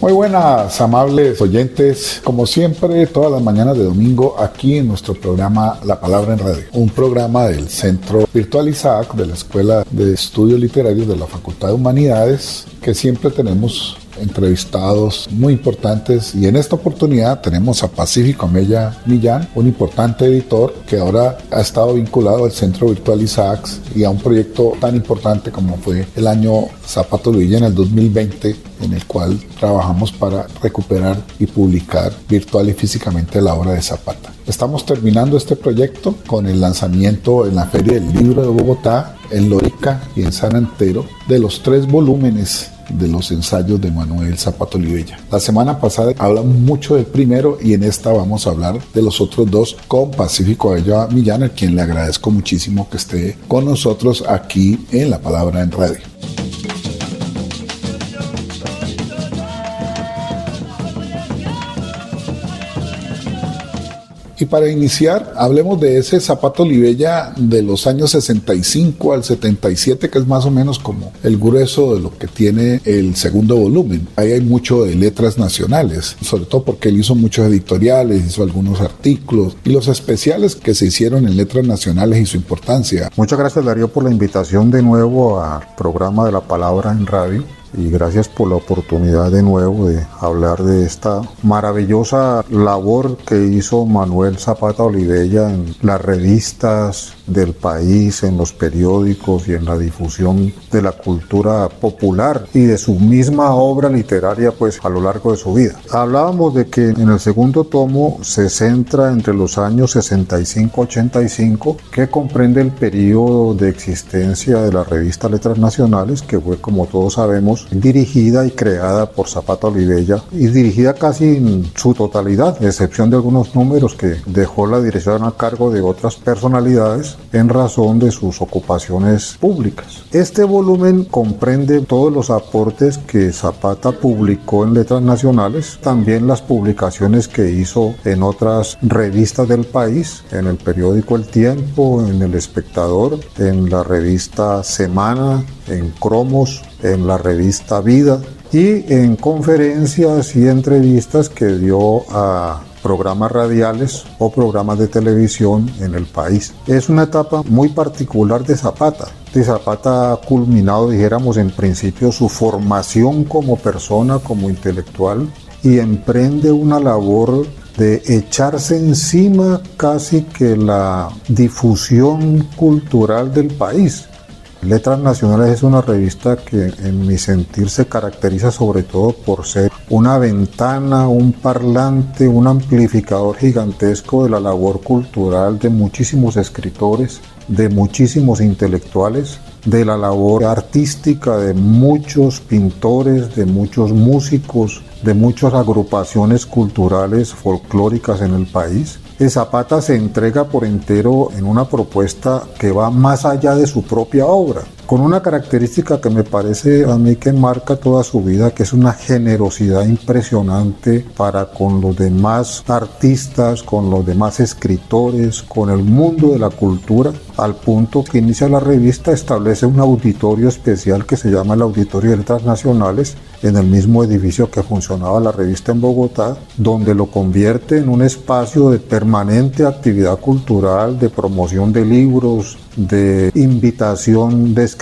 Muy buenas, amables oyentes. Como siempre, todas las mañanas de domingo, aquí en nuestro programa La Palabra en Radio, un programa del Centro Virtual Isaac de la Escuela de Estudios Literarios de la Facultad de Humanidades, que siempre tenemos entrevistados muy importantes y en esta oportunidad tenemos a Pacífico Amella Millán, un importante editor que ahora ha estado vinculado al Centro Virtual Isaacs y a un proyecto tan importante como fue el año Zapato Villa en el 2020 en el cual trabajamos para recuperar y publicar virtual y físicamente la obra de Zapata. Estamos terminando este proyecto con el lanzamiento en la Feria del Libro de Bogotá, en Lorica y en San Antero de los tres volúmenes de los ensayos de Manuel Zapato Olivella. La semana pasada hablamos mucho del primero y en esta vamos a hablar de los otros dos con Pacífico Abella Millán, a quien le agradezco muchísimo que esté con nosotros aquí en La Palabra en Radio. Y para iniciar, hablemos de ese zapato Olivella de los años 65 al 77, que es más o menos como el grueso de lo que tiene el segundo volumen. Ahí hay mucho de letras nacionales, sobre todo porque él hizo muchos editoriales, hizo algunos artículos y los especiales que se hicieron en letras nacionales y su importancia. Muchas gracias Darío por la invitación de nuevo al programa de la palabra en radio y gracias por la oportunidad de nuevo de hablar de esta maravillosa labor que hizo Manuel Zapata Olivella en las revistas del país, en los periódicos y en la difusión de la cultura popular y de su misma obra literaria pues a lo largo de su vida. Hablábamos de que en el segundo tomo se centra entre los años 65-85 que comprende el periodo de existencia de la revista Letras Nacionales que fue como todos sabemos dirigida y creada por Zapata Olivella y dirigida casi en su totalidad, excepción de algunos números que dejó la dirección a cargo de otras personalidades en razón de sus ocupaciones públicas. Este volumen comprende todos los aportes que Zapata publicó en letras nacionales, también las publicaciones que hizo en otras revistas del país, en el periódico El Tiempo, en El Espectador, en la revista Semana, en Cromos, en la revista Vida y en conferencias y entrevistas que dio a programas radiales o programas de televisión en el país. Es una etapa muy particular de Zapata. De Zapata ha culminado, dijéramos, en principio su formación como persona, como intelectual, y emprende una labor de echarse encima casi que la difusión cultural del país. Letras Nacionales es una revista que en mi sentir se caracteriza sobre todo por ser una ventana, un parlante, un amplificador gigantesco de la labor cultural de muchísimos escritores, de muchísimos intelectuales, de la labor artística de muchos pintores, de muchos músicos, de muchas agrupaciones culturales folclóricas en el país Zapata se entrega por entero en una propuesta que va más allá de su propia obra, con una característica que me parece a mí que marca toda su vida, que es una generosidad impresionante para con los demás artistas, con los demás escritores, con el mundo de la cultura. al punto que inicia la revista establece un auditorio especial que se llama el Auditorio de Letras Nacionales en el mismo edificio que funcionaba la revista en Bogotá, donde lo convierte en un espacio de permanente actividad cultural, de promoción de libros, de invitación de escritores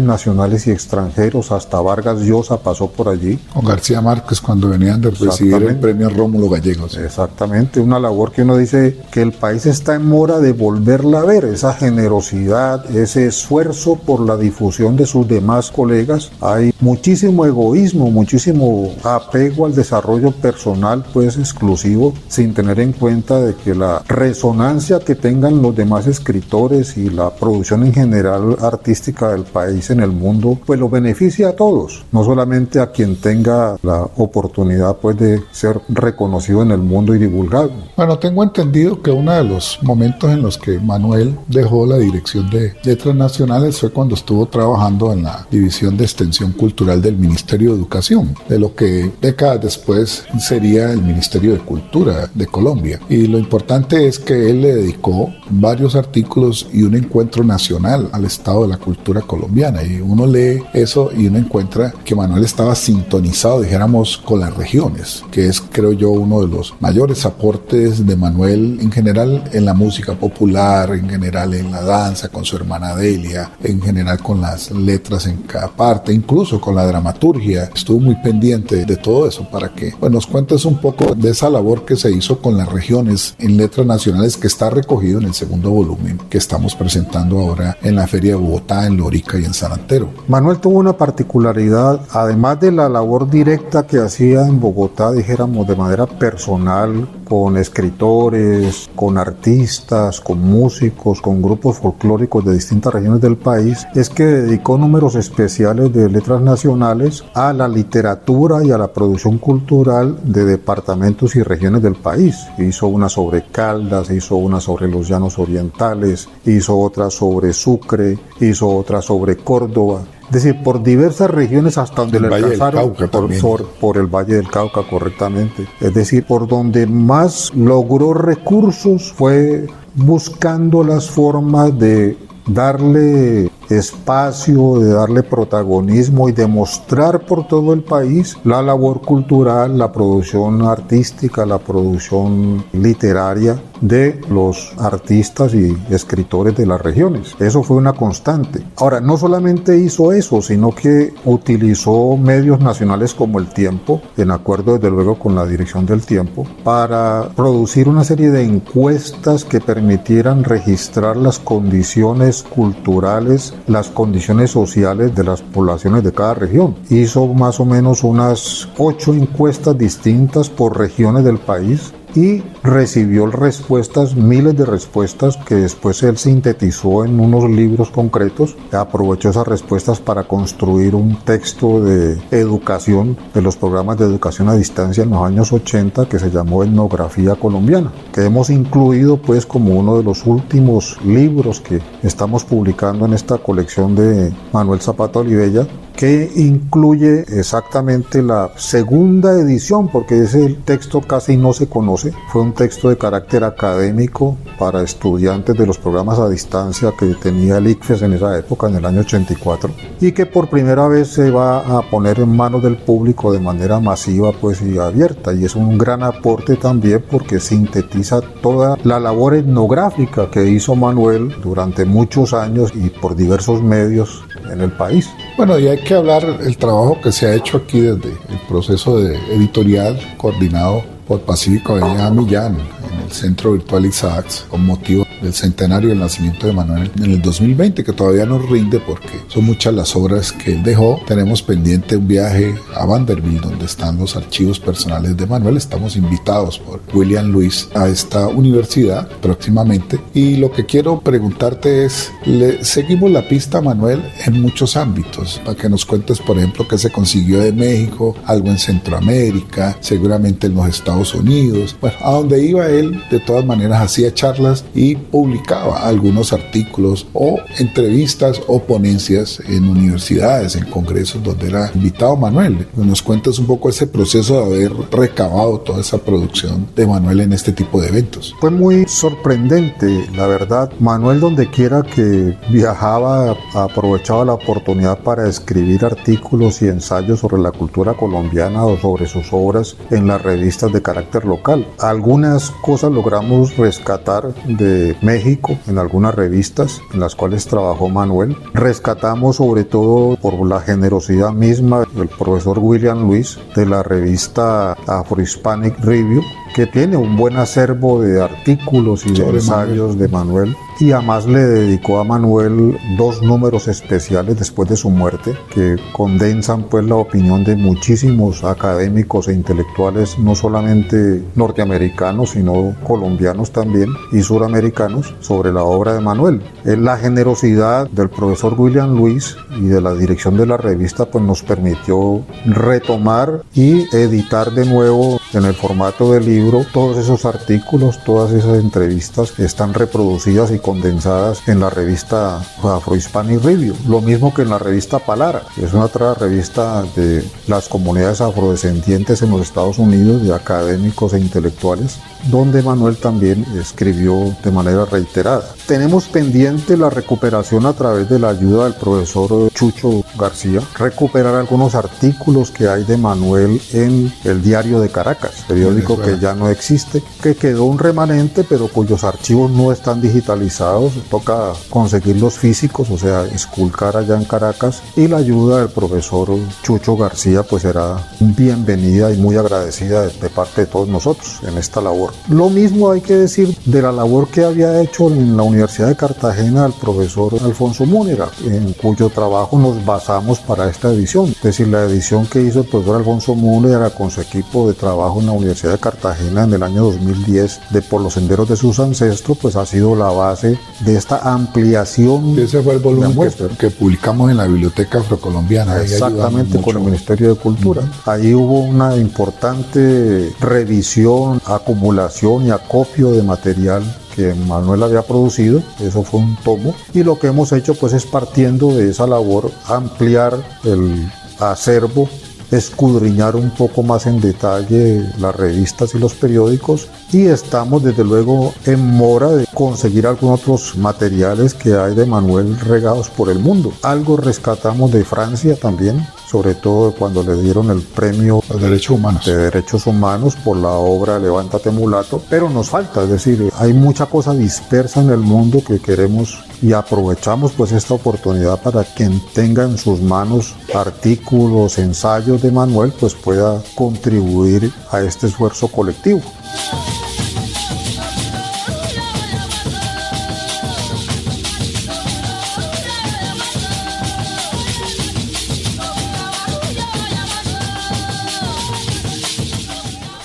nacionales y extranjeros, hasta Vargas Llosa pasó por allí. Con García Márquez cuando venían de recibir el premio Rómulo Gallegos. Exactamente, una labor que uno dice que el país está en mora de volverla a ver, esa generosidad, ese esfuerzo por la difusión de sus demás colegas. Hay muchísimo egoísmo, muchísimo apego al desarrollo personal, pues exclusivo, sin tener en cuenta de que la resonancia que tengan los demás escritores y la producción en general artística del país en el mundo, pues lo beneficia a todos, no solamente a quien tenga la oportunidad pues de ser reconocido en el mundo y divulgado. Bueno, tengo entendido que uno de los momentos en los que Manuel dejó la dirección de Letras Nacionales fue cuando estuvo trabajando en la División de Extensión Cultural del Ministerio de Educación, de lo que décadas después sería el Ministerio de Cultura de Colombia. Y lo importante es que él le dedicó varios artículos y un encuentro nacional al estado de la cultura colombiana. Y uno lee eso y uno encuentra que Manuel estaba sintonizado, dijéramos, con las regiones, que es, creo yo, uno de los mayores aportes de Manuel en general en la música popular, en general en la danza con su hermana Delia, en general con las letras en cada parte, incluso con la dramaturgia. Estuvo muy pendiente de todo eso para que bueno, nos cuentes un poco de esa labor que se hizo con las regiones en letras nacionales que está recogido en el segundo volumen que estamos presentando ahora en la Feria de Bogotá, en Y en San Antero. Manuel tuvo una particularidad, además de la labor directa que hacía en Bogotá, dijéramos de manera personal, con escritores, con artistas, con músicos, con grupos folclóricos de distintas regiones del país, es que dedicó números especiales de letras nacionales a la literatura y a la producción cultural de departamentos y regiones del país. Hizo una sobre Caldas, hizo una sobre los llanos orientales, hizo otra sobre Sucre, hizo otra sobre Córdoba es decir, por diversas regiones hasta donde le alcanzaron, por, por, el Valle del Cauca correctamente. Es decir, por donde más logró recursos fue buscando las formas de darle espacio, de darle protagonismo y demostrar por todo el país la labor cultural, la producción artística, la producción literaria de los artistas y escritores de las regiones. Eso fue una constante. Ahora, no solamente hizo eso, sino que utilizó medios nacionales como el tiempo, en acuerdo desde luego con la dirección del tiempo, para producir una serie de encuestas que permitieran registrar las condiciones culturales, las condiciones sociales de las poblaciones de cada región. Hizo más o menos unas ocho encuestas distintas por regiones del país y recibió respuestas, miles de respuestas que después él sintetizó en unos libros concretos. Aprovechó esas respuestas para construir un texto de educación de los programas de educación a distancia en los años 80 que se llamó Etnografía Colombiana, que hemos incluido pues como uno de los últimos libros que estamos publicando en esta colección de Manuel Zapata Olivella que incluye exactamente la segunda edición, porque ese texto casi no se conoce. Fue un texto de carácter académico para estudiantes de los programas a distancia que tenía el ICFES en esa época, en el año 84, y que por primera vez se va a poner en manos del público de manera masiva pues, y abierta. Y es un gran aporte también porque sintetiza toda la labor etnográfica que hizo Manuel durante muchos años y por diversos medios en el país. Bueno, y hay que hablar el trabajo que se ha hecho aquí desde el proceso de editorial coordinado por Pacífico Avenida Millán en el Centro Virtual Isaacs con motivo del centenario del nacimiento de Manuel en el 2020, que todavía nos rinde porque son muchas las obras que él dejó. Tenemos pendiente un viaje a Vanderbilt, donde están los archivos personales de Manuel. Estamos invitados por William Luis a esta universidad próximamente. Y lo que quiero preguntarte es, le seguimos la pista a Manuel en muchos ámbitos, para que nos cuentes, por ejemplo, qué se consiguió de México, algo en Centroamérica, seguramente en los Estados Unidos. Bueno, a donde iba él él de todas maneras hacía charlas y publicaba algunos artículos o entrevistas o ponencias en universidades, en congresos donde era invitado Manuel. Nos cuentas un poco ese proceso de haber recabado toda esa producción de Manuel en este tipo de eventos. Fue muy sorprendente, la verdad. Manuel donde quiera que viajaba aprovechaba la oportunidad para escribir artículos y ensayos sobre la cultura colombiana o sobre sus obras en las revistas de carácter local. Algunas logramos rescatar de México en algunas revistas en las cuales trabajó Manuel. Rescatamos sobre todo por la generosidad misma del profesor William Luis de la revista Afro Hispanic Review que tiene un buen acervo de artículos y de ensayos de Manuel y además le dedicó a Manuel dos números especiales después de su muerte que condensan pues la opinión de muchísimos académicos e intelectuales no solamente norteamericanos sino colombianos también y suramericanos sobre la obra de Manuel. Eh, la generosidad del profesor William Luis y de la dirección de la revista pues nos permitió retomar y editar de nuevo en el formato de libro todos esos artículos, todas esas entrevistas están reproducidas y condensadas en la revista Afro Hispanic Review, lo mismo que en la revista Palara, que es una otra revista de las comunidades afrodescendientes en los Estados Unidos, de académicos e intelectuales, donde Manuel también escribió de manera reiterada. Tenemos pendiente la recuperación a través de la ayuda del profesor Chucho García, recuperar algunos artículos que hay de Manuel en el Diario de Caracas, periódico que ya no existe, que quedó un remanente pero cuyos archivos no están digitalizados, toca conseguirlos físicos, o sea, esculcar allá en Caracas y la ayuda del profesor Chucho García pues será bienvenida y muy agradecida de, de parte de todos nosotros en esta labor. Lo mismo hay que decir de la labor que había hecho en la Universidad de Cartagena el profesor Alfonso Múnera, en cuyo trabajo nos basamos para esta edición. Es decir, la edición que hizo el profesor Alfonso Múnera con su equipo de trabajo en la Universidad de Cartagena en el año 2010 de Por los senderos de sus ancestros, pues ha sido la base de esta ampliación. Ese fue el volumen que, publicamos en la Biblioteca Afrocolombiana. Exactamente, con el Ministerio de Cultura. Ahí hubo una importante revisión, acumulación y acopio de material que Manuel había producido, eso fue un tomo, y lo que hemos hecho pues es partiendo de esa labor ampliar el acervo, escudriñar un poco más en detalle las revistas y los periódicos y estamos desde luego en mora de conseguir algunos otros materiales que hay de Manuel regados por el mundo. Algo rescatamos de Francia también, sobre todo cuando le dieron el premio de derechos humanos. de derechos humanos por la obra Levántate mulato, pero nos falta, es decir, hay mucha cosa dispersa en el mundo que queremos y aprovechamos pues esta oportunidad para quien tenga en sus manos artículos, ensayos de Manuel, pues pueda contribuir a este esfuerzo colectivo.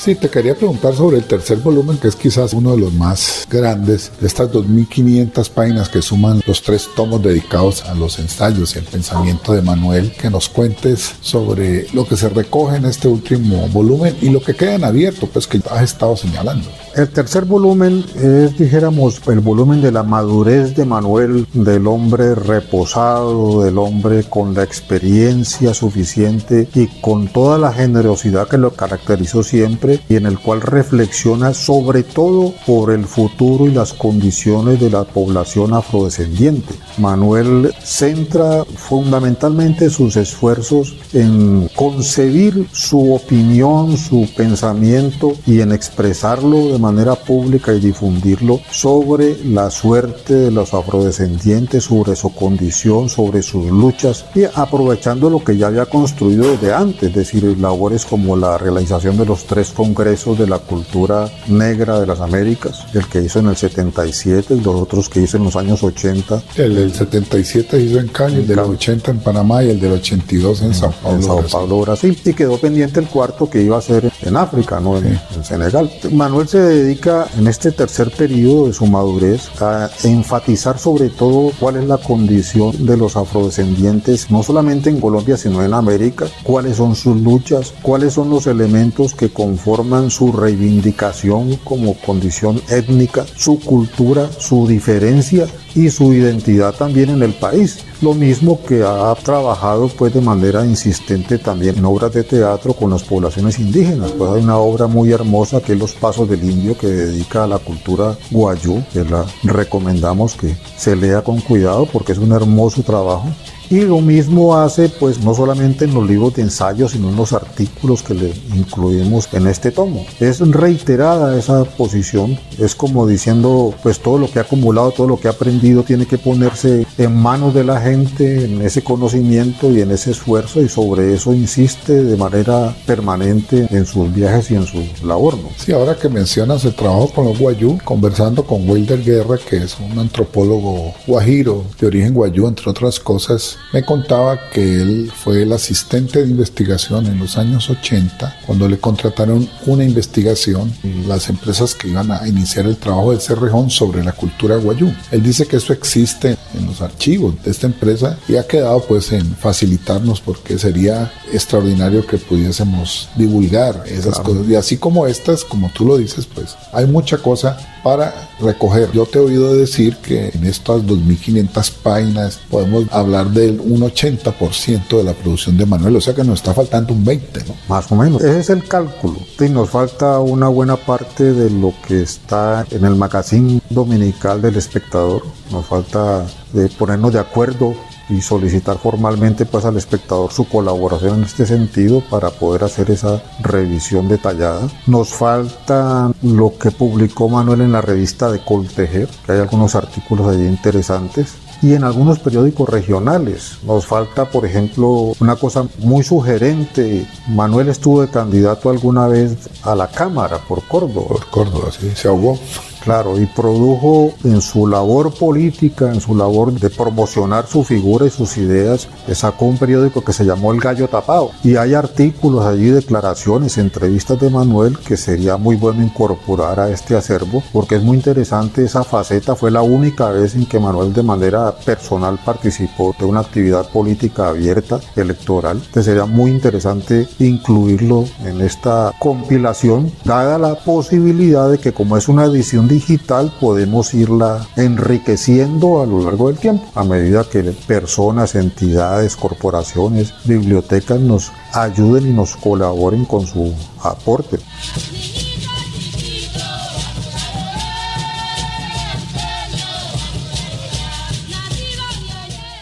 Sí, te quería preguntar sobre el tercer volumen, que es quizás uno de los más grandes, de estas 2.500 páginas que suman los tres tomos dedicados a los ensayos y el pensamiento de Manuel, que nos cuentes sobre lo que se recoge en este último volumen y lo que queda en abierto, pues que has estado señalando. El tercer volumen es, dijéramos, el volumen de la madurez de Manuel, del hombre reposado, del hombre con la experiencia suficiente y con toda la generosidad que lo caracterizó siempre y en el cual reflexiona sobre todo por el futuro y las condiciones de la población afrodescendiente. Manuel centra fundamentalmente sus esfuerzos en concebir su opinión, su pensamiento y en expresarlo de manera pública y difundirlo sobre la suerte de los afrodescendientes, sobre su condición, sobre sus luchas y aprovechando lo que ya había construido desde antes, es decir, labores como la realización de los tres congresos de la cultura negra de las Américas, el que hizo en el 77 y los otros que hizo en los años 80. El del 77 hizo en Cali, el del 80 en Panamá y el del 82 en, Sao Paulo, en Sao Paulo Brasil. Y quedó pendiente el cuarto que iba a ser en África, no en, en Senegal. Manuel se dedica en este tercer periodo de su madurez a enfatizar sobre todo cuál es la condición de los afrodescendientes, no solamente en Colombia, sino en América, cuáles son sus luchas, cuáles son los elementos que conforman su reivindicación como condición étnica, su cultura, su diferencia y su identidad también en el país. Lo mismo que ha trabajado pues de manera insistente también en obras de teatro con las poblaciones indígenas. Pues hay una obra muy hermosa que es Los Pasos del Indio que dedica a la cultura guayú, que la recomendamos que se lea con cuidado porque es un hermoso trabajo. Y lo mismo hace, pues, no solamente en los libros de ensayo, sino en los artículos que le incluimos en este tomo. Es reiterada esa posición, es como diciendo, pues, todo lo que ha acumulado, todo lo que ha aprendido tiene que ponerse en manos de la gente, en ese conocimiento y en ese esfuerzo, y sobre eso insiste de manera permanente en sus viajes y en su labor. ¿no? Sí, ahora que mencionas el trabajo con los guayú, conversando con Wilder Guerra, que es un antropólogo guajiro de origen guayú, entre otras cosas, me contaba que él fue el asistente de investigación en los años 80, cuando le contrataron una investigación las empresas que iban a iniciar el trabajo del Cerrejón sobre la cultura guayú. Él dice que eso existe en los archivos de esta empresa y ha quedado pues en facilitarnos porque sería extraordinario que pudiésemos divulgar esas cosas. Y así como estas, como tú lo dices, pues hay mucha cosa para recoger. Yo te he oído decir que en estas 2.500 páginas podemos hablar del un 80% de la producción de Manuel, o sea que nos está faltando un 20%, ¿no? Más o menos. Ese es el cálculo. Y nos falta una buena parte de lo que está en el magazine dominical del espectador. Nos falta de ponernos de acuerdo y solicitar formalmente pues al espectador su colaboración en este sentido para poder hacer esa revisión detallada. Nos falta lo que publicó Manuel en la revista de Coltejer, que hay algunos artículos allí interesantes y en algunos periódicos regionales. Nos falta, por ejemplo, una cosa muy sugerente. Manuel estuvo de candidato alguna vez a la Cámara por Córdoba. Por Córdoba, sí, se ahogó. Claro, y produjo en su labor política, en su labor de promocionar su figura y sus ideas, sacó un periódico que se llamó El Gallo Tapado. Y hay artículos allí, declaraciones, entrevistas de Manuel que sería muy bueno incorporar a este acervo, porque es muy interesante esa faceta. Fue la única vez en que Manuel de manera personal participó de una actividad política abierta, electoral. Entonces sería muy interesante incluirlo en esta compilación, dada la posibilidad de que como es una edición digital podemos irla enriqueciendo a lo largo del tiempo, a medida que personas, entidades, corporaciones, bibliotecas nos ayuden y nos colaboren con su aporte.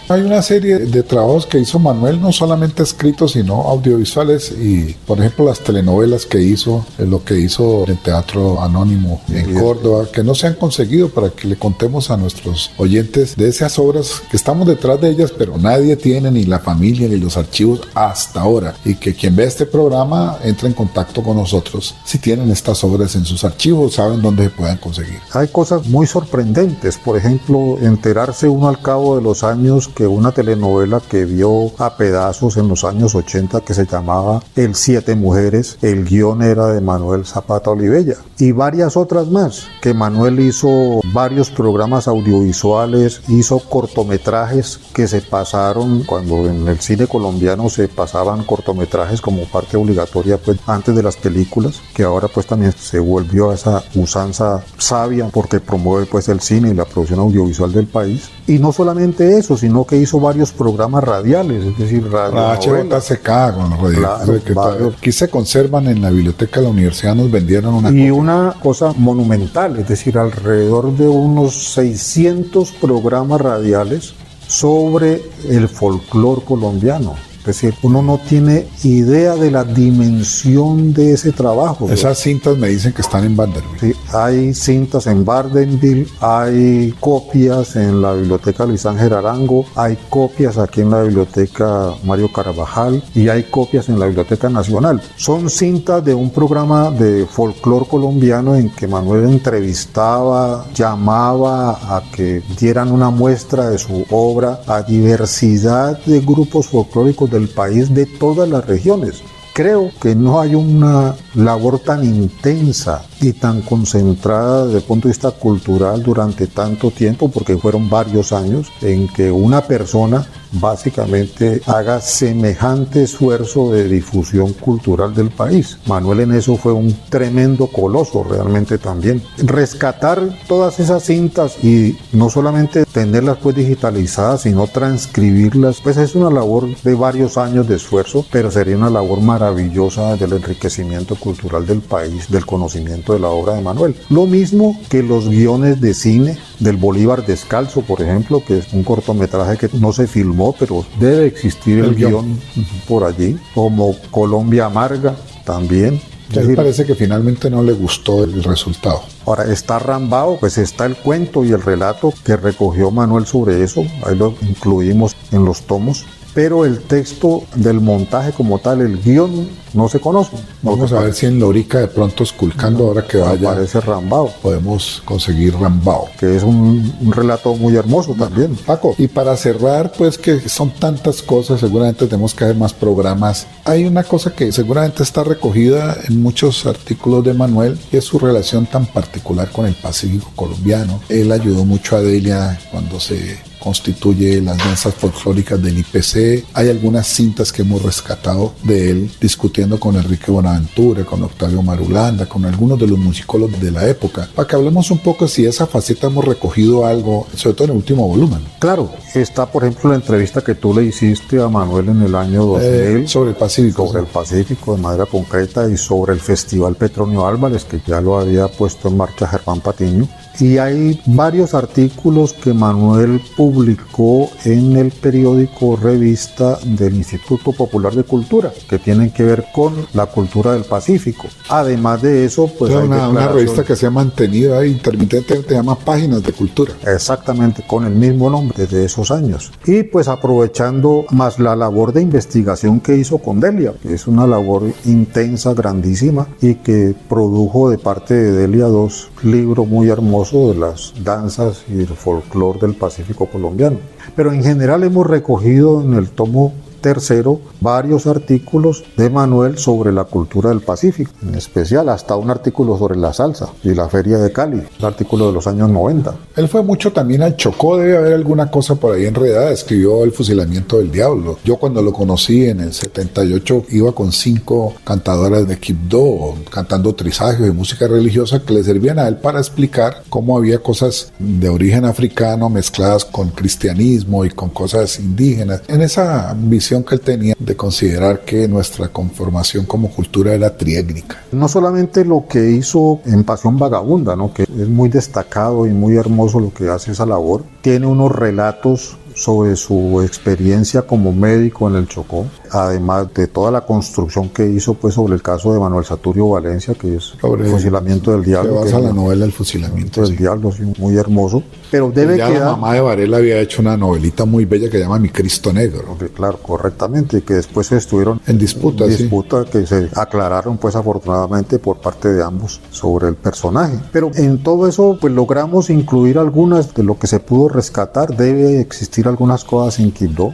Hay una serie de trabajos que hizo Manuel, no solamente escritos, sino audiovisuales y, por ejemplo, las telenovelas que hizo, eh, lo que hizo en Teatro Anónimo en Córdoba, que no se han conseguido para que le contemos a nuestros oyentes de esas obras que estamos detrás de ellas, pero nadie tiene ni la familia ni los archivos hasta ahora. Y que quien ve este programa entre en contacto con nosotros si tienen estas obras en sus archivos, saben dónde se pueden conseguir. Hay cosas muy sorprendentes, por ejemplo, enterarse uno al cabo de los años que una telenovela que vio a pedazos en los años 80 que se llamaba El Siete Mujeres, el guion era de Manuel Zapata Olivella y varias otras más que Manuel hizo varios programas audiovisuales, hizo cortometrajes que se pasaron cuando en el cine colombiano se pasaban cortometrajes como parte obligatoria pues antes de las películas, que ahora pues también se volvió a esa usanza sabia porque promueve pues el cine y la producción audiovisual del país. Y no solamente eso, sino que hizo varios programas radiales, es decir, radio. La HJCK con los. Claro, aquí se conservan en la biblioteca de la universidad, nos vendieron una. Y una cosa monumental, es decir, alrededor de unos 600 programas radiales sobre el folclore colombiano. Es decir, uno no tiene idea de la dimensión de ese trabajo. Esas cintas me dicen que están en Vanderbilt. Sí, hay cintas en Vanderbilt, hay copias en la biblioteca Luis Ángel Arango, hay copias aquí en la biblioteca Mario Carabajal y hay copias en la Biblioteca Nacional. Son cintas de un programa de folclore colombiano en que Manuel entrevistaba, llamaba a que dieran una muestra de su obra a diversidad de grupos folclóricos del país de todas las regiones. Creo que no hay una labor tan intensa y tan concentrada desde el punto de vista cultural durante tanto tiempo, porque fueron varios años en que una persona básicamente haga semejante esfuerzo de difusión cultural del país. Manuel en eso fue un tremendo coloso realmente también. Rescatar todas esas cintas y no solamente tenerlas pues digitalizadas, sino transcribirlas, pues es una labor de varios años de esfuerzo, pero sería una labor maravillosa del enriquecimiento cultural del país, del conocimiento de la obra de Manuel. Lo mismo que los guiones de cine del Bolívar Descalzo, por ejemplo, que es un cortometraje que no se filmó, pero debe existir el, guion por allí, como Colombia Amarga también. A parece que finalmente no le gustó el resultado. Ahora está Rambao, pues está el cuento y el relato que recogió Manuel sobre eso, ahí lo incluimos en los tomos pero el texto del montaje como tal, el guion, no se conoce. Vamos a ver si en Lorica de pronto esculcando ahora que vaya. Aparece Rambao. Podemos conseguir Rambao. Que es un, relato muy hermoso también. Paco, y para cerrar, pues que son tantas cosas, seguramente tenemos que hacer más programas. Hay una cosa que seguramente está recogida en muchos artículos de Manuel, y es su relación tan particular con el Pacífico colombiano. Él ayudó mucho a Delia cuando se constituye las danzas folclóricas del IPC. Hay algunas cintas que hemos rescatado de él discutiendo con Enrique Bonaventura, con Octavio Marulanda, con algunos de los musicólogos de la época, para que hablemos un poco si esa faceta hemos recogido algo, sobre todo en el último volumen. Claro, está por ejemplo la entrevista que tú le hiciste a Manuel en el año 2000 eh, sobre el Pacífico. Sobre el Pacífico de manera concreta y sobre el Festival Petronio Álvarez, que ya lo había puesto en marcha Germán Patiño. Y hay varios artículos que Manuel publicó en el periódico revista del Instituto Popular de Cultura, que tienen que ver con la cultura del Pacífico. Además de eso, pues... hay una, una, revista que se ha mantenido ahí intermitentemente, se llama Páginas de Cultura. Exactamente, con el mismo nombre desde esos años. Y pues aprovechando más la labor de investigación que hizo con Delia, que es una labor intensa, grandísima, y que produjo de parte de Delia dos libros muy hermosos de las danzas y el folclore del Pacífico colombiano. Pero en general hemos recogido en el tomo tercero varios artículos de Manuel sobre la cultura del Pacífico, en especial hasta un artículo sobre la salsa y la feria de Cali, un artículo de los años 90. Él fue mucho también al Chocó, debe haber alguna cosa por ahí enredada, escribió El fusilamiento del diablo. Yo cuando lo conocí en el 78 iba con cinco cantadoras de Quibdó cantando trisagios de música religiosa que le servían a él para explicar cómo había cosas de origen africano mezcladas con cristianismo y con cosas indígenas. En esa visión que él tenía de considerar que nuestra conformación como cultura era triétnica. No solamente lo que hizo en Pasión Vagabunda, ¿no? que es muy destacado y muy hermoso lo que hace esa labor, tiene unos relatos sobre su experiencia como médico en el Chocó, además de toda la construcción que hizo pues sobre el caso de Manuel Saturio Valencia, que es el fusilamiento del diablo. Que la novela El fusilamiento del diablo, muy hermoso. Pero debe ya La mamá de Varela había hecho una novelita muy bella que se llama Mi Cristo Negro. Claro, correctamente, que después estuvieron en disputa, en disputa que se aclararon pues afortunadamente por parte de ambos sobre el personaje. Pero en todo eso pues logramos incluir algunas de lo que se pudo rescatar. Debe existir algunas cosas en Quibdó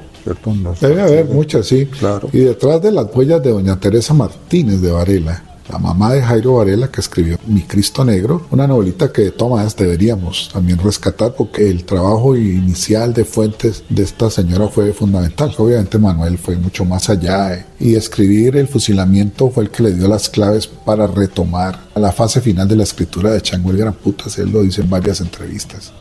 Debe haber muchas, sí. Claro. Y detrás de las huellas de doña Teresa Martínez de Varela, la mamá de Jairo Varela que escribió Mi Cristo Negro, una novelita que de todas deberíamos también rescatar porque el trabajo inicial de fuentes de esta señora fue fundamental. Obviamente Manuel fue mucho más allá eh, y escribir el fusilamiento fue el que le dio las claves para retomar la fase final de la escritura de Chango el Gran Putas, él lo dice en varias entrevistas.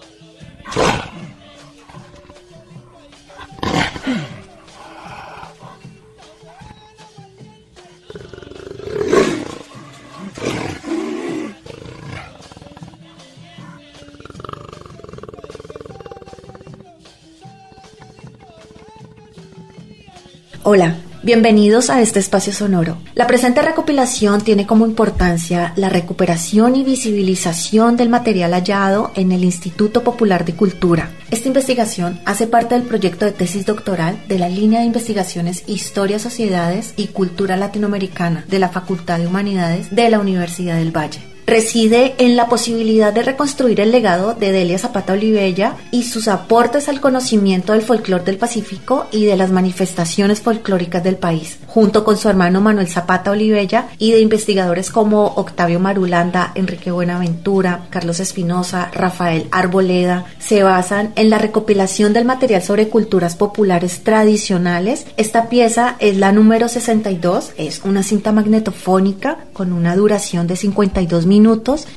Hola, bienvenidos a este espacio sonoro. La presente recopilación tiene como importancia la recuperación y visibilización del material hallado en el Instituto Popular de Cultura. Esta investigación hace parte del proyecto de tesis doctoral de la línea de investigaciones Historia, Sociedades y Cultura Latinoamericana de la Facultad de Humanidades de la Universidad del Valle. Reside en la posibilidad de reconstruir el legado de Delia Zapata Olivella y sus aportes al conocimiento del folclore del Pacífico y de las manifestaciones folclóricas del país, junto con su hermano Manuel Zapata Olivella y de investigadores como Octavio Marulanda, Enrique Buenaventura, Carlos Espinosa, Rafael Arboleda, se basan en la recopilación del material sobre culturas populares tradicionales. Esta pieza es la número 62, es una cinta magnetofónica con una duración de 52 minutos.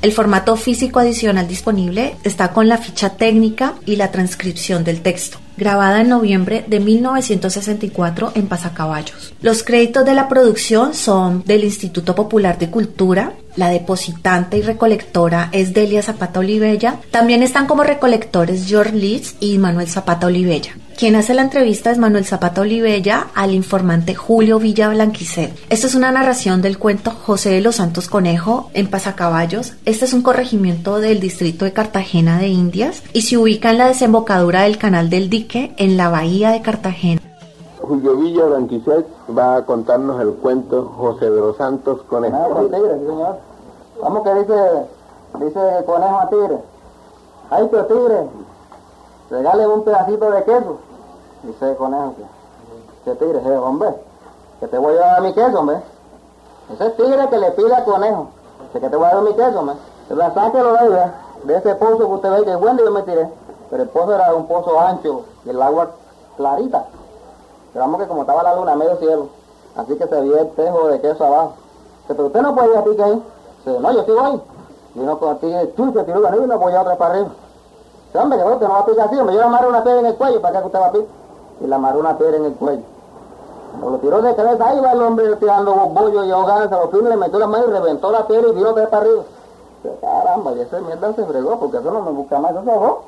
El formato físico adicional disponible está con la ficha técnica y la transcripción del texto grabada en noviembre de 1964 en Pasacaballos. Los créditos de la producción son del Instituto Popular de Cultura, la depositante y recolectora es Delia Zapata Olivella. También están como recolectores George Leeds y Manuel Zapata Olivella. Quien hace la entrevista es Manuel Zapata Olivella al informante Julio Villa Blanquicet. Esta es una narración del cuento José de los Santos Conejo en Pasacaballos. Este es un corregimiento del distrito de Cartagena de Indias y se ubica en la desembocadura del canal del Dique en la bahía de Cartagena. Julio Villa Blanquicet va a contarnos el cuento José de los Santos Conejo. Ah, tigre, sí, señor. ¿Cómo que dice, dice conejo a tigre? Ay, pero tigre, regale un pedacito de queso. Dice conejo que, tigre, hombre, que te voy a dar mi queso, hombre. Ese tigre que le pide a conejo, que te voy a dar mi queso, hombre. La saque lo de de ese pozo que usted ve que es bueno yo me tiré. Pero el pozo era un pozo ancho y el agua clarita. Pero vamos que como estaba la luna medio cielo, así que se veía el tejo de queso abajo. Pero usted no puede ir a pique ahí. Dice, no, yo sigo ahí. Y uno con ti, tú se tiró la y no voy a otra para arriba. Dice, hombre, que usted no va a picar así, hombre, yo amarro una piedra en el cuello para que usted va a picar. Y le amarró una piedra en el cuello. Cuando lo tiró de cabeza, ahí va el hombre tirando bollos y ahogándose a los fines, le metió la mano y reventó la piedra y tiró tres para arriba. Caramba, y ese mierda se fregó, porque eso no me busca más, eso se ahogó.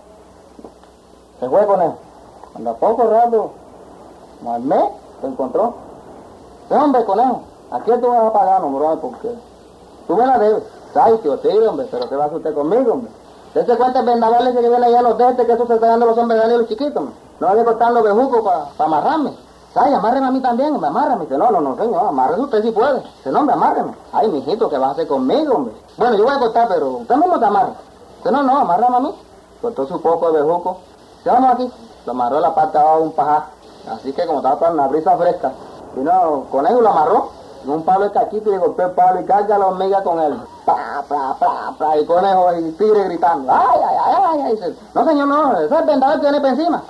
Se fue con él. Cuando a poco rato al mes se encontró. Hombre, conejo, aquí tú me vas a pagar, no, porque tú me la debes. Ay, tío, sí, hombre, pero ¿qué va a hacer usted conmigo, hombre? Dese cuenta el vendaval que viene allá a los dentes, que eso se está dando los hombres y los chiquitos, hombre. No hay que cortar los bejucos para amarrarme. Ay, amárreme a mí también, hombre, amárrame. Dice, no, no, no, señor, amárrese usted si puede. Dice, no, hombre, amárreme. Ay, mijito, ¿qué vas a hacer conmigo, hombre? Bueno, yo voy a cortar, pero usted mismo te amarra. Dice, no, no, amárrame a mí. Cortó su poco de bejuco. Dice, vamos aquí. Lo amarró a la parte de abajo de un pajar. Así que como estaba para una brisa fresca, vino conejo lo amarró en un palo de caquito y le golpeó el palo y carga la hormiga con él. Pa, pa, pa, pa, y conejo y tigre gritando. Ay, ay, ay, ay, ay. No señor, no, ese es el que viene para encima.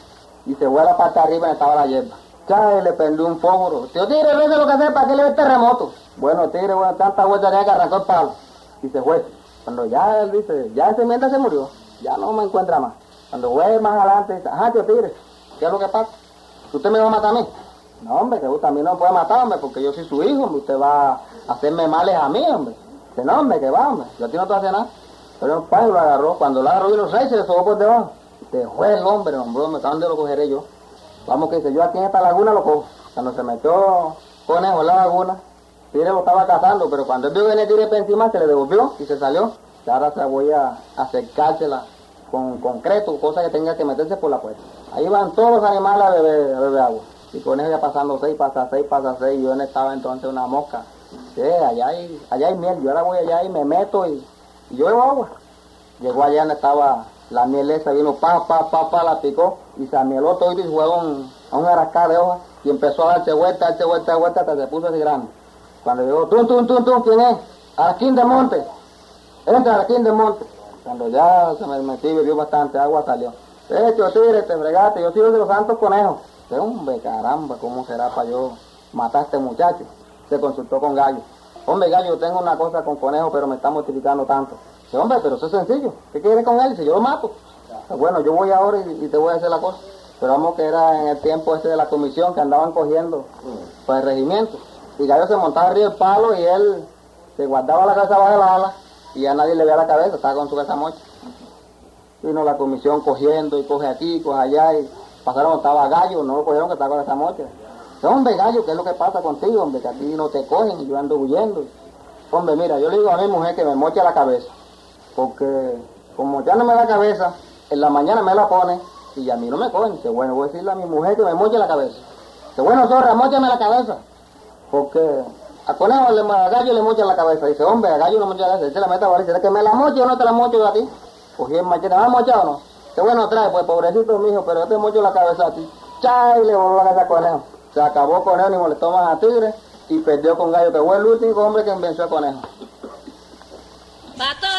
Y se fue a la parte de arriba donde estaba la hierba. Cae, le prendió un fósforo. Tío Tigre, ve lo que hace para que le ve el terremoto. Bueno, Tigre, bueno, tanta vuelta que arrancó el palo. Y se fue. Cuando ya él dice, ya ese mientras se murió, ya no me encuentra más. Cuando fue más adelante, dice, ajá, tío Tigre, ¿qué es lo que pasa? ¿Usted me va a matar a mí? No, hombre, que usted también no puede matarme porque yo soy su hijo, hombre. Usted va a hacerme males a mí, hombre. Que no, hombre, que va, hombre. Yo a ti no te hace nada. Pero el padre lo agarró. Cuando lo agarró y los reyes se le sobó por debajo. Se fue el hombre, hombre, me ¿dónde lo cogeré yo? Vamos que dice, yo aquí en esta laguna lo cojo. Cuando se metió conejo en la laguna, Tigre lo estaba cazando, pero cuando él vio que venía Tigre para encima, se le devolvió y se salió. Y ahora se voy a acercársela con concreto, cosa que tenga que meterse por la puerta. Ahí van todos los animales a beber, a beber agua. Y conejo ya pasando seis, pasa seis, pasa seis, yo estaba entonces una mosca. Allá hay, allá hay miel, yo ahora voy allá y me meto y, y yo bebo agua. Llegó allá donde estaba la miel esa, vino pa, pa, pa, pa, la picó y se amieló todo y fue un, a un arascar de hojas y empezó a darse vuelta, darse vuelta, vuelta hasta se puso así grande. Cuando llegó, tum, tum, tum, tum, ¿quién es? Araquín de Monte. Entra Araquín de Monte. Cuando ya se me metí, bebió bastante agua, salió. Eh, tío tigre, te fregaste, yo soy de los santos conejos. Este hombre, caramba, ¿cómo será para yo matar a este muchacho? Se consultó con Gallo. Hombre, Gallo, tengo una cosa con conejo, pero me está mortificando tanto. Dice, hombre, pero eso es sencillo. ¿Qué quiere con él? Dice, yo lo mato. Bueno, yo voy ahora y, y, te voy a hacer la cosa. Pero vamos que era en el tiempo ese de la comisión que andaban cogiendo para el regimiento. Y Gallo se montaba arriba del palo y él se guardaba la cabeza abajo de la ala y ya nadie le veía la cabeza, estaba con su cabeza mocha. Vino la comisión cogiendo y coge aquí, coge allá y pasaron, estaba Gallo, no lo cogieron que estaba con esa mocha. Hombre, Gallo, ¿qué es lo que pasa contigo, hombre? Que aquí no te cogen y yo ando huyendo. Hombre, mira, yo le digo a mi mujer que me moche la cabeza. Porque como ya no me da cabeza, en la mañana me la pone y a mí no me cogen. Dice, bueno, voy a decirle a mi mujer que me moche la cabeza. Dice, bueno, zorra, mochame la cabeza. Porque A conejo, le, a gallo le mocha la cabeza. Dice, hombre, a gallo le mocha la cabeza. Dice la meta, dice, que me la mocho o no te la mocho yo a ti. Cogí el machete, ¿me ha mochado o no? Qué bueno trae, pues pobrecito mi hijo, pero yo te mocho la cabeza a ti. Chay, le voló la cabeza a conejo. Se acabó conejo ni molestó más a tigre y perdió con gallo, que fue el último hombre que venció a conejo. de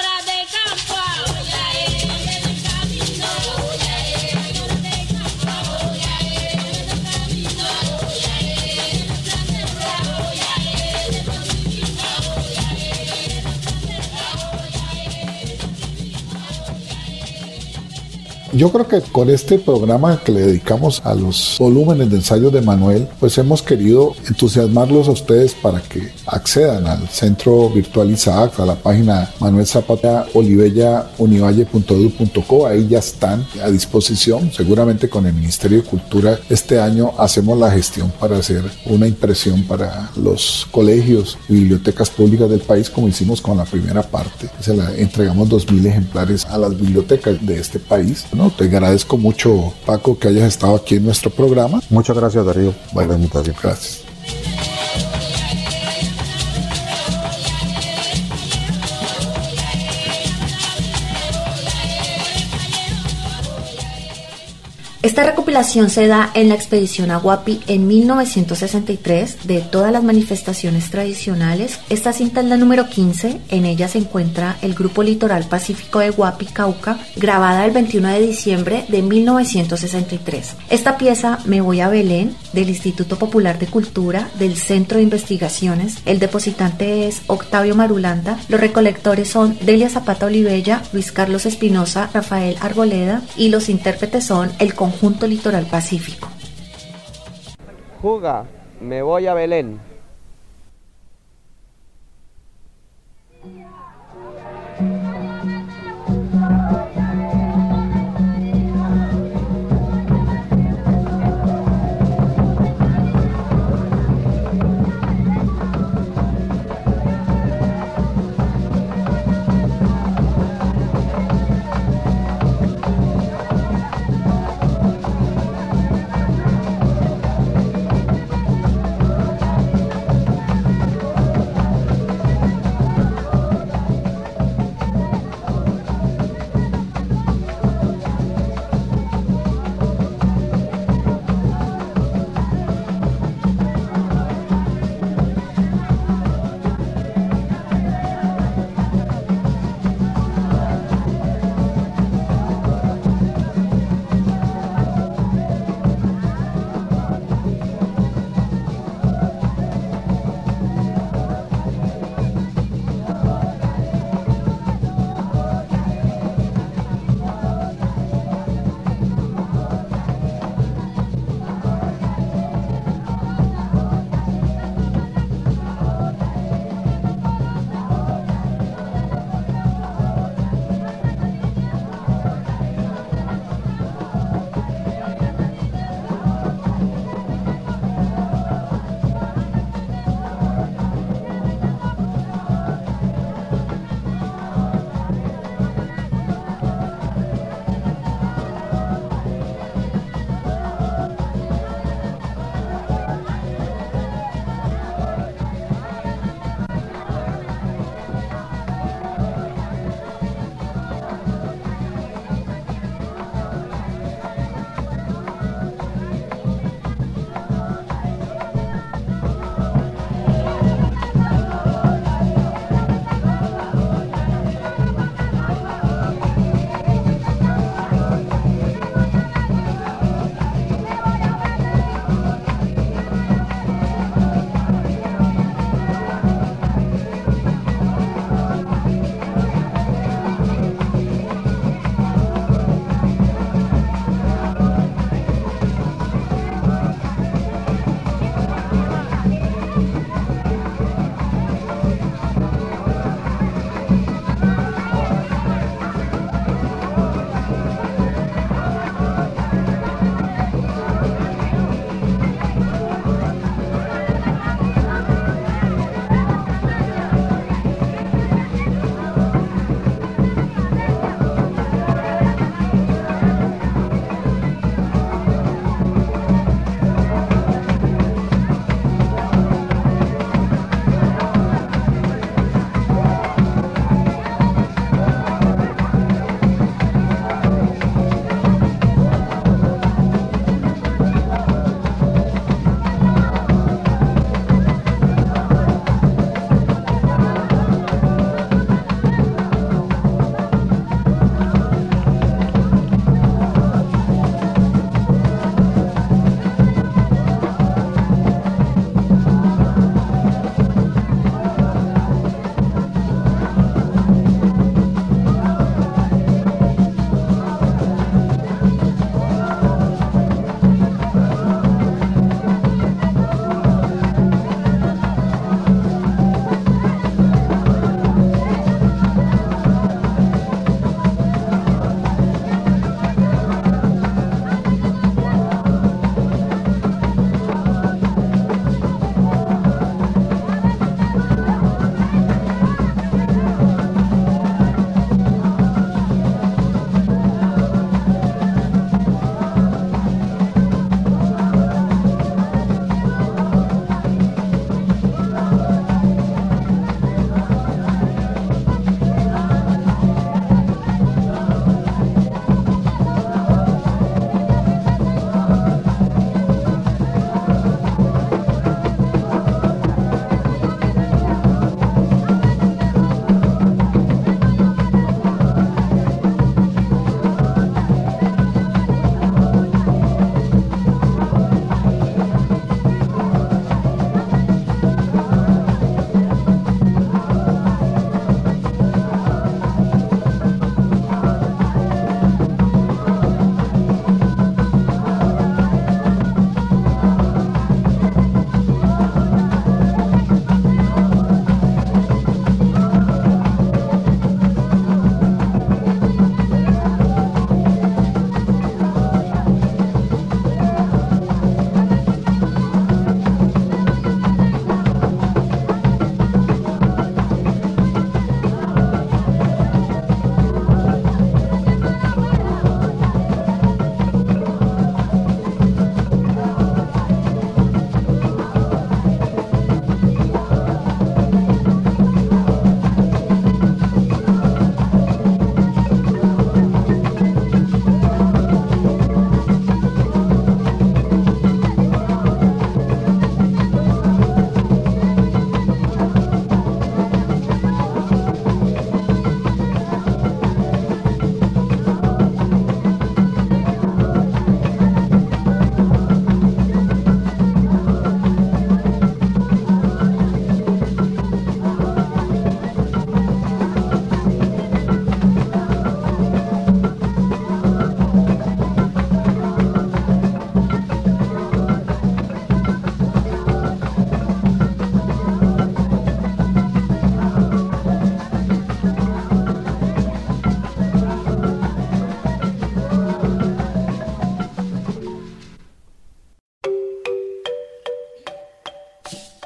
Yo creo que con este programa que le dedicamos a los volúmenes de ensayos de Manuel, pues hemos querido entusiasmarlos a ustedes para que accedan al centro virtual Isaac, a la página Manuel Zapata Olivella univalle.edu.co. Ahí ya están a disposición. Seguramente con el Ministerio de Cultura este año hacemos la gestión para hacer una impresión para los colegios y bibliotecas públicas del país, como hicimos con la primera parte. Se la entregamos 2.000 ejemplares a las bibliotecas de este país. ¿no? Te agradezco mucho, Paco, que hayas estado aquí en nuestro programa. Muchas gracias, Darío, por la invitación. Gracias. Esta recopilación se da en la expedición a Huapi en 1963 de todas las manifestaciones tradicionales. Esta cinta es la número 15, en ella se encuentra el Grupo Litoral Pacífico de Huapi, Cauca, grabada el 21 de diciembre de 1963. Esta pieza, Me voy a Belén, del Instituto Popular de Cultura, del Centro de Investigaciones. El depositante es Octavio Marulanda. Los recolectores son Delia Zapata Olivella, Luis Carlos Espinosa, Rafael Arboleda y los intérpretes son el conjunto Junto Litoral Pacífico. Juga, me voy a Belén.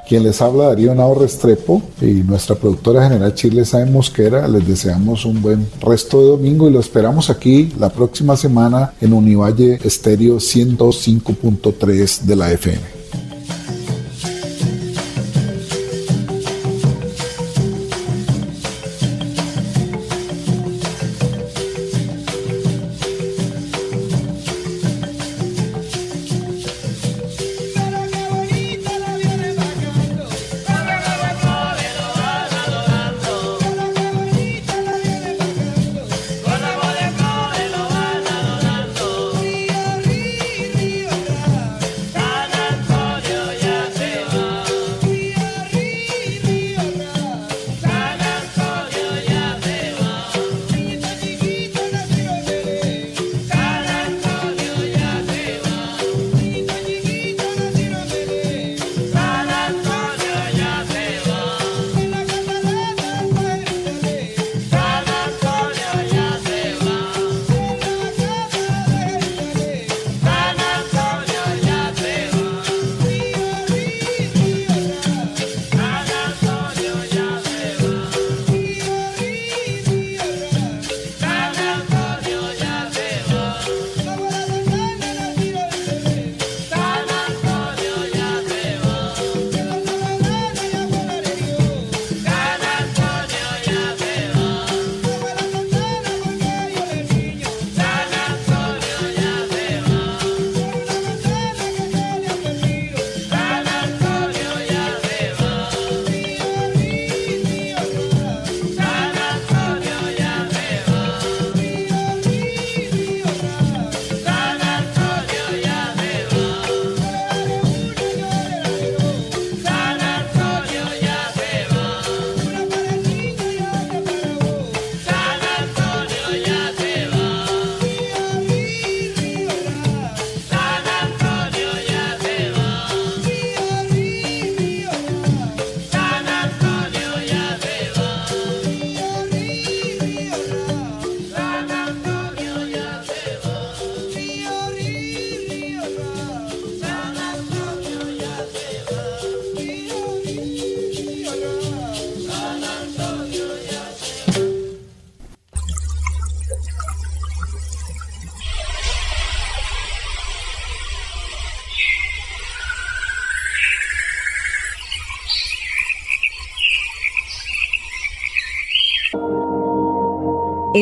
Quien les habla Darío Nao Restrepo y nuestra productora general Chile Saben Mosquera. Les deseamos un buen resto de domingo y lo esperamos aquí la próxima semana en Univalle Estéreo 105.3 de la FM.